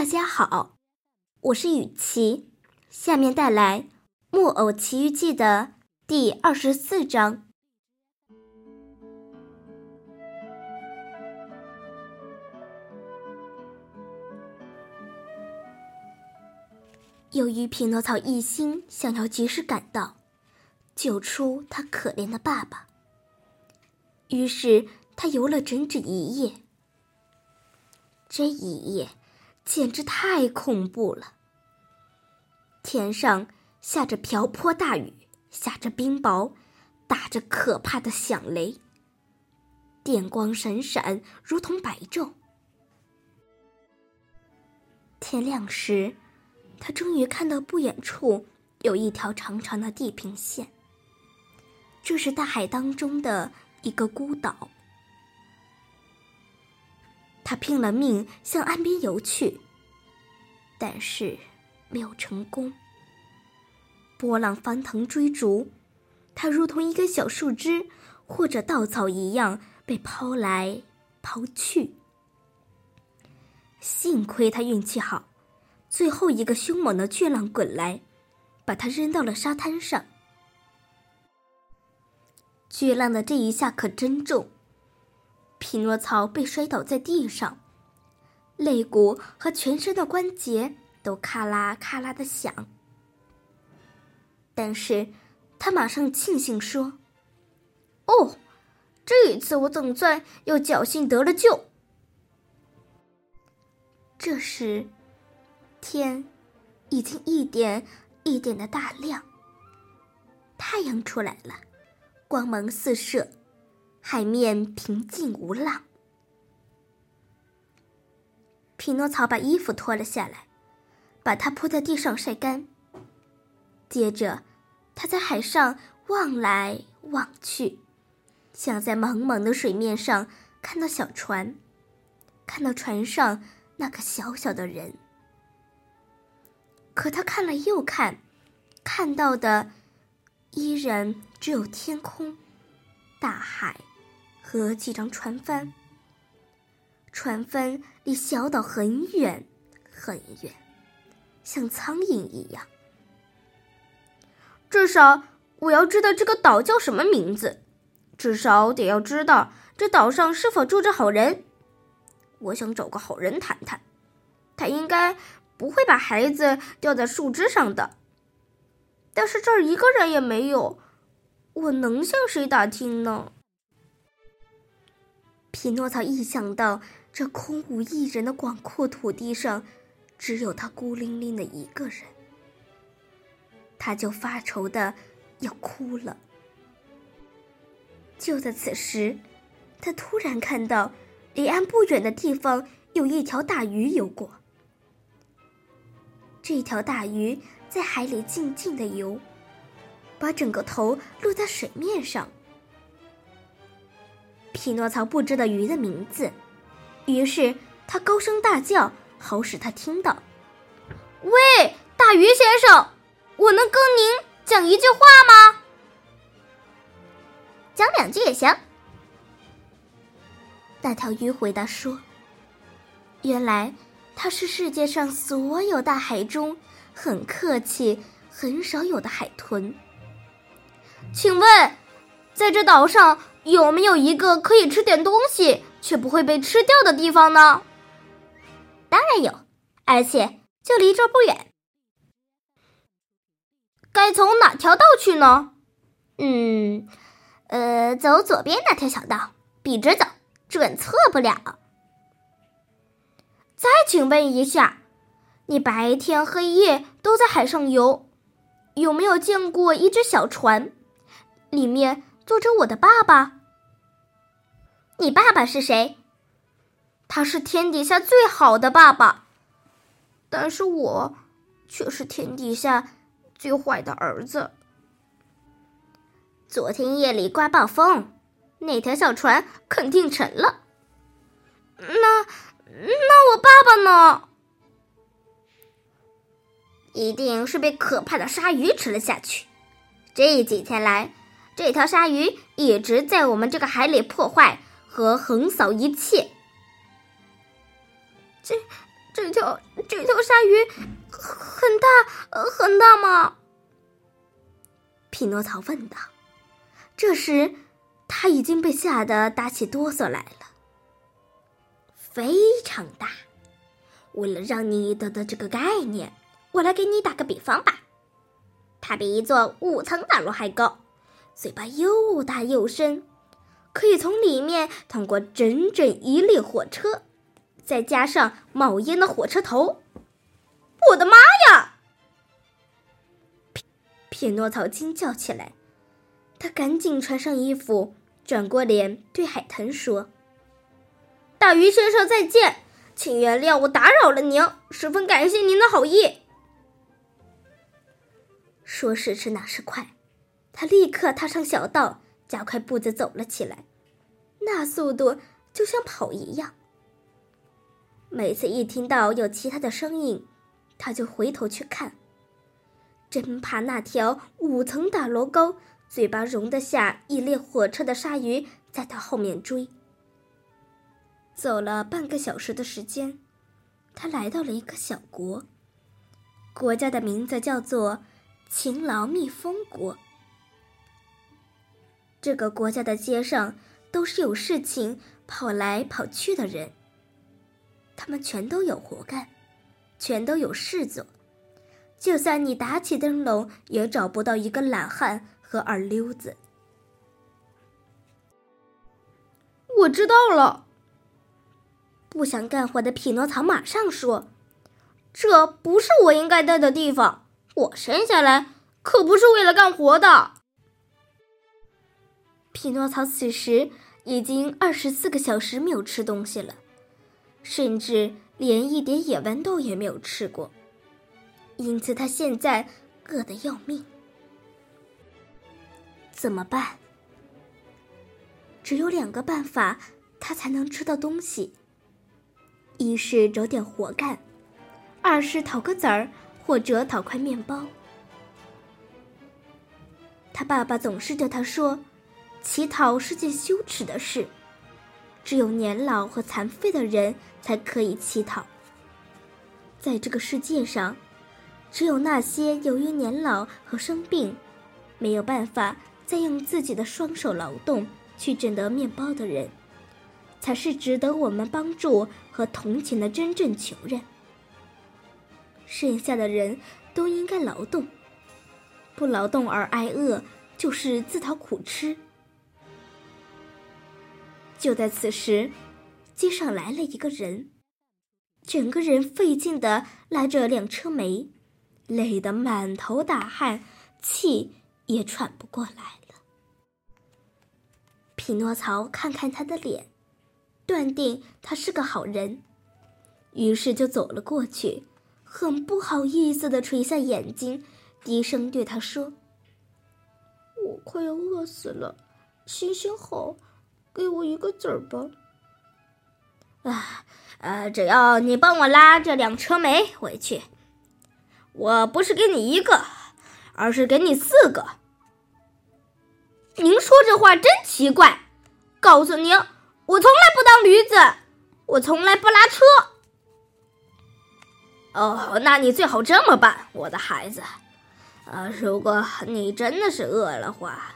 大家好，我是雨琪，下面带来《木偶奇遇记》的第二十四章。由于匹诺曹一心想要及时赶到，救出他可怜的爸爸，于是他游了整整一夜。这一夜简直太恐怖了。天上下着瓢泼大雨，下着冰雹，打着可怕的响雷，电光闪闪，如同白昼。天亮时。他终于看到不远处有一条长长的地平线。这是大海当中的一个孤岛。他拼了命向岸边游去，但是没有成功。波浪翻腾追逐，他如同一根小树枝或者稻草一样被抛来抛去。幸亏他运气好。最后一个凶猛的巨浪滚来，把他扔到了沙滩上。巨浪的这一下可真重，匹诺曹被摔倒在地上，肋骨和全身的关节都咔啦咔啦的响。但是，他马上庆幸说：“哦，这一次我总算又侥幸得了救。”这时。天已经一点一点的大亮，太阳出来了，光芒四射，海面平静无浪。匹诺曹把衣服脱了下来，把它铺在地上晒干。接着，他在海上望来望去，想在茫茫的水面上看到小船，看到船上那个小小的人。可他看了又看，看到的依然只有天空、大海和几张船帆。船帆离小岛很远很远，像苍蝇一样。至少我要知道这个岛叫什么名字，至少得要知道这岛上是否住着好人。我想找个好人谈谈，他应该。不会把孩子吊在树枝上的。但是这儿一个人也没有，我能向谁打听呢？匹诺曹一想到这空无一人的广阔土地上，只有他孤零零的一个人，他就发愁的要哭了。就在此时，他突然看到离岸不远的地方有一条大鱼游过。这条大鱼在海里静静的游，把整个头露在水面上。匹诺曹不知道鱼的名字，于是他高声大叫，好使他听到：“喂，大鱼先生，我能跟您讲一句话吗？”“讲两句也行。”那条鱼回答说：“原来。”它是世界上所有大海中很客气、很少有的海豚。请问，在这岛上有没有一个可以吃点东西却不会被吃掉的地方呢？当然有，而且就离这不远。该从哪条道去呢？嗯，呃，走左边那条小道，笔直走，准错不了。再请问一下，你白天黑夜都在海上游，有没有见过一只小船，里面坐着我的爸爸？你爸爸是谁？他是天底下最好的爸爸，但是我却是天底下最坏的儿子。昨天夜里刮暴风，那条小船肯定沉了。那。那我爸爸呢？一定是被可怕的鲨鱼吃了下去。这几天来，这条鲨鱼一直在我们这个海里破坏和横扫一切。这、这条这条鲨鱼很大很大吗？匹诺曹问道。这时，他已经被吓得打起哆嗦来了。非常大。为了让你得到这个概念，我来给你打个比方吧。它比一座五层大楼还高，嘴巴又大又深，可以从里面通过整整一列火车，再加上冒烟的火车头。我的妈呀！匹匹诺曹惊叫起来，他赶紧穿上衣服，转过脸对海豚说：“大鱼先生，再见，请原谅我打扰了您，十分感谢您的好意。”说时迟，那时快，他立刻踏上小道，加快步子走了起来，那速度就像跑一样。每次一听到有其他的声音，他就回头去看，真怕那条五层大楼高、嘴巴容得下一列火车的鲨鱼在他后面追。走了半个小时的时间，他来到了一个小国，国家的名字叫做。勤劳蜜蜂国，这个国家的街上都是有事情跑来跑去的人，他们全都有活干，全都有事做。就算你打起灯笼，也找不到一个懒汉和二溜子。我知道了。不想干活的匹诺曹马上说：“这不是我应该待的地方。”我生下来可不是为了干活的。匹诺曹此时已经二十四个小时没有吃东西了，甚至连一点野豌豆也没有吃过，因此他现在饿得要命。怎么办？只有两个办法，他才能吃到东西：一是找点活干，二是讨个籽儿。或者讨块面包。他爸爸总是对他说：“乞讨是件羞耻的事，只有年老和残废的人才可以乞讨。在这个世界上，只有那些由于年老和生病，没有办法再用自己的双手劳动去挣得面包的人，才是值得我们帮助和同情的真正穷人。”剩下的人都应该劳动，不劳动而挨饿，就是自讨苦吃。就在此时，街上来了一个人，整个人费劲的拉着两车煤，累得满头大汗，气也喘不过来了。匹诺曹看看他的脸，断定他是个好人，于是就走了过去。很不好意思的垂下眼睛，低声对他说：“我快要饿死了，行行好，给我一个子儿吧。”啊，呃，只要你帮我拉这辆车煤回去，我不是给你一个，而是给你四个。您说这话真奇怪，告诉您，我从来不当驴子，我从来不拉车。哦，那你最好这么办，我的孩子。呃，如果你真的是饿了话，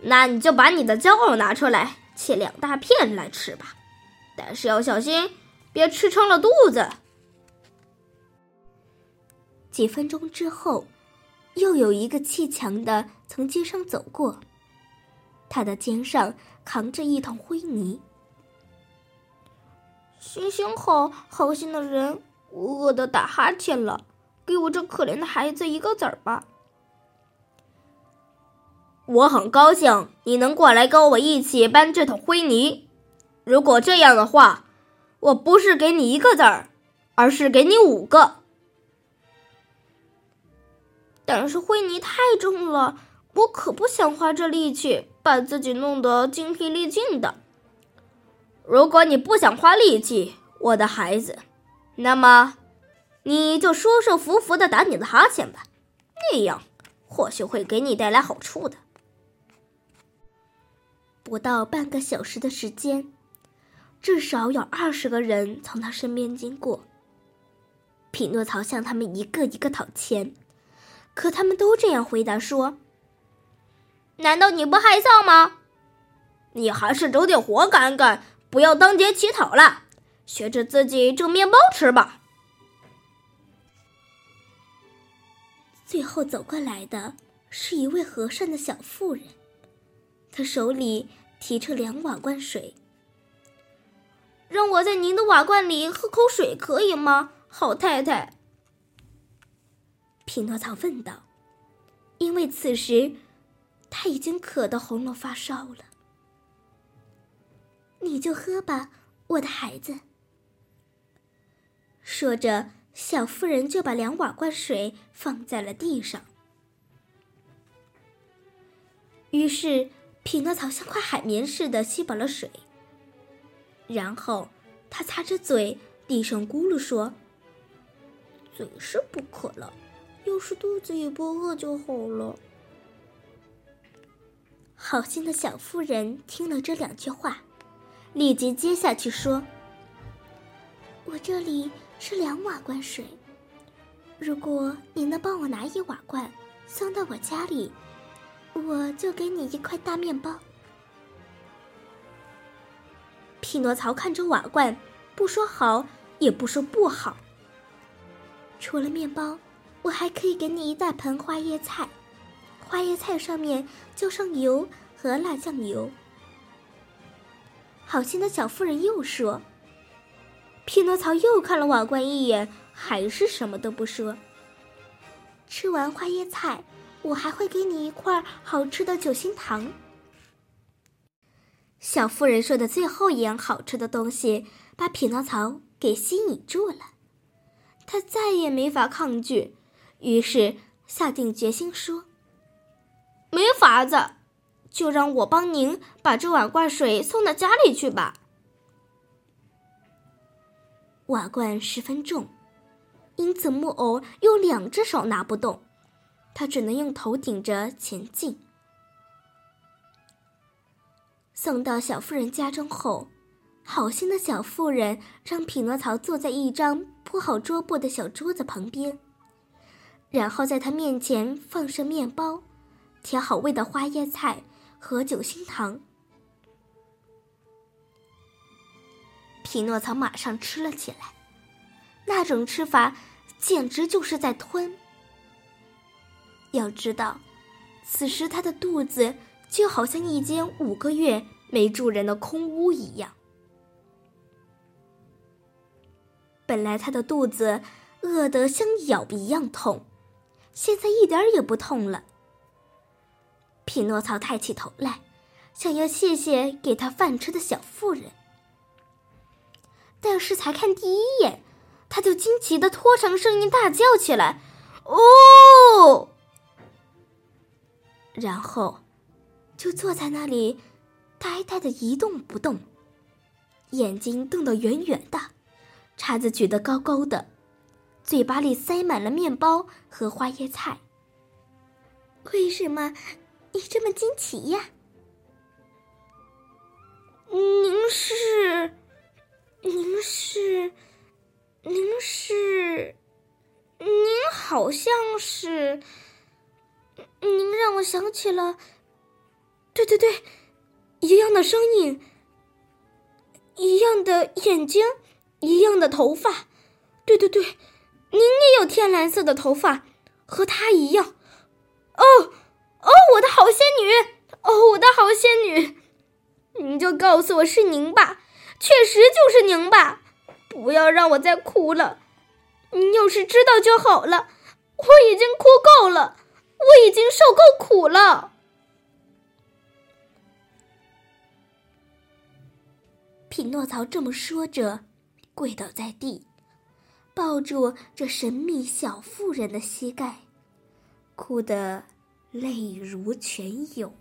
那你就把你的骄傲拿出来，切两大片来吃吧。但是要小心，别吃撑了肚子。几分钟之后，又有一个砌墙的从街上走过，他的肩上扛着一桶灰泥。行行好，好心的人。我饿得打哈欠了，给我这可怜的孩子一个子儿吧。我很高兴你能过来跟我一起搬这桶灰泥。如果这样的话，我不是给你一个子儿，而是给你五个。但是灰泥太重了，我可不想花这力气把自己弄得精疲力尽的。如果你不想花力气，我的孩子。那么，你就舒舒服服的打你的哈欠吧，那样或许会给你带来好处的。不到半个小时的时间，至少有二十个人从他身边经过，匹诺曹向他们一个一个讨钱，可他们都这样回答说：“难道你不害臊吗？你还是找点活干干，不要当街乞讨了，学着自己挣面包吃吧。”最后走过来的是一位和善的小妇人，他手里提着两瓦罐水。让我在您的瓦罐里喝口水可以吗，好太太？匹诺曹问道。因为此时他已经渴得喉咙发烧了。你就喝吧，我的孩子。说着，小妇人就把两瓦罐水放在了地上。于是，匹诺曹像块海绵似的吸饱了水。然后，他擦着嘴，低声咕噜说：“嘴是不渴了，要是肚子也不饿就好了。”好心的小妇人听了这两句话，立即接下去说：“我这里是两瓦罐水，如果你能帮我拿一瓦罐送到我家里，我就给你一块大面包。”匹诺曹看着瓦罐，不说好，也不说不好。除了面包，我还可以给你一大盆花椰菜，花椰菜上面浇上油和辣酱油。好心的小妇人又说。匹诺曹又看了瓦罐一眼，还是什么都不说。吃完花椰菜，我还会给你一块好吃的酒心糖。小妇人说的最后一样好吃的东西，把匹诺曹给吸引住了，他再也没法抗拒，于是下定决心说：“没法子，就让我帮您把这碗罐水送到家里去吧。”瓦罐十分重，因此木偶用两只手拿不动，他只能用头顶着前进。送到小妇人家中后，好心的小妇人让匹诺曹坐在一张铺好桌布的小桌子旁边，然后在他面前放上面包、调好味的花椰菜和酒心糖。匹诺曹马上吃了起来，那种吃法简直就是在吞。要知道，此时他的肚子。就好像一间五个月没住人的空屋一样。本来他的肚子饿得像咬一样痛，现在一点也不痛了。匹诺曹抬起头来，想要谢谢给他饭吃的小妇人，但是才看第一眼，他就惊奇的拖长声音大叫起来：“哦！”然后。就坐在那里，呆呆的一动不动，眼睛瞪得圆圆的，叉子举得高高的，嘴巴里塞满了面包和花椰菜。为什么你这么惊奇呀？您是，您是，您是，您好像是，您让我想起了。对对对，一样的声音，一样的眼睛，一样的头发。对对对，您也有天蓝色的头发，和她一样。哦哦，我的好仙女！哦，我的好仙女！您就告诉我是您吧，确实就是您吧。不要让我再哭了。您要是知道就好了。我已经哭够了，我已经受够苦了。匹诺曹这么说着，跪倒在地，抱住这神秘小妇人的膝盖，哭得泪如泉涌。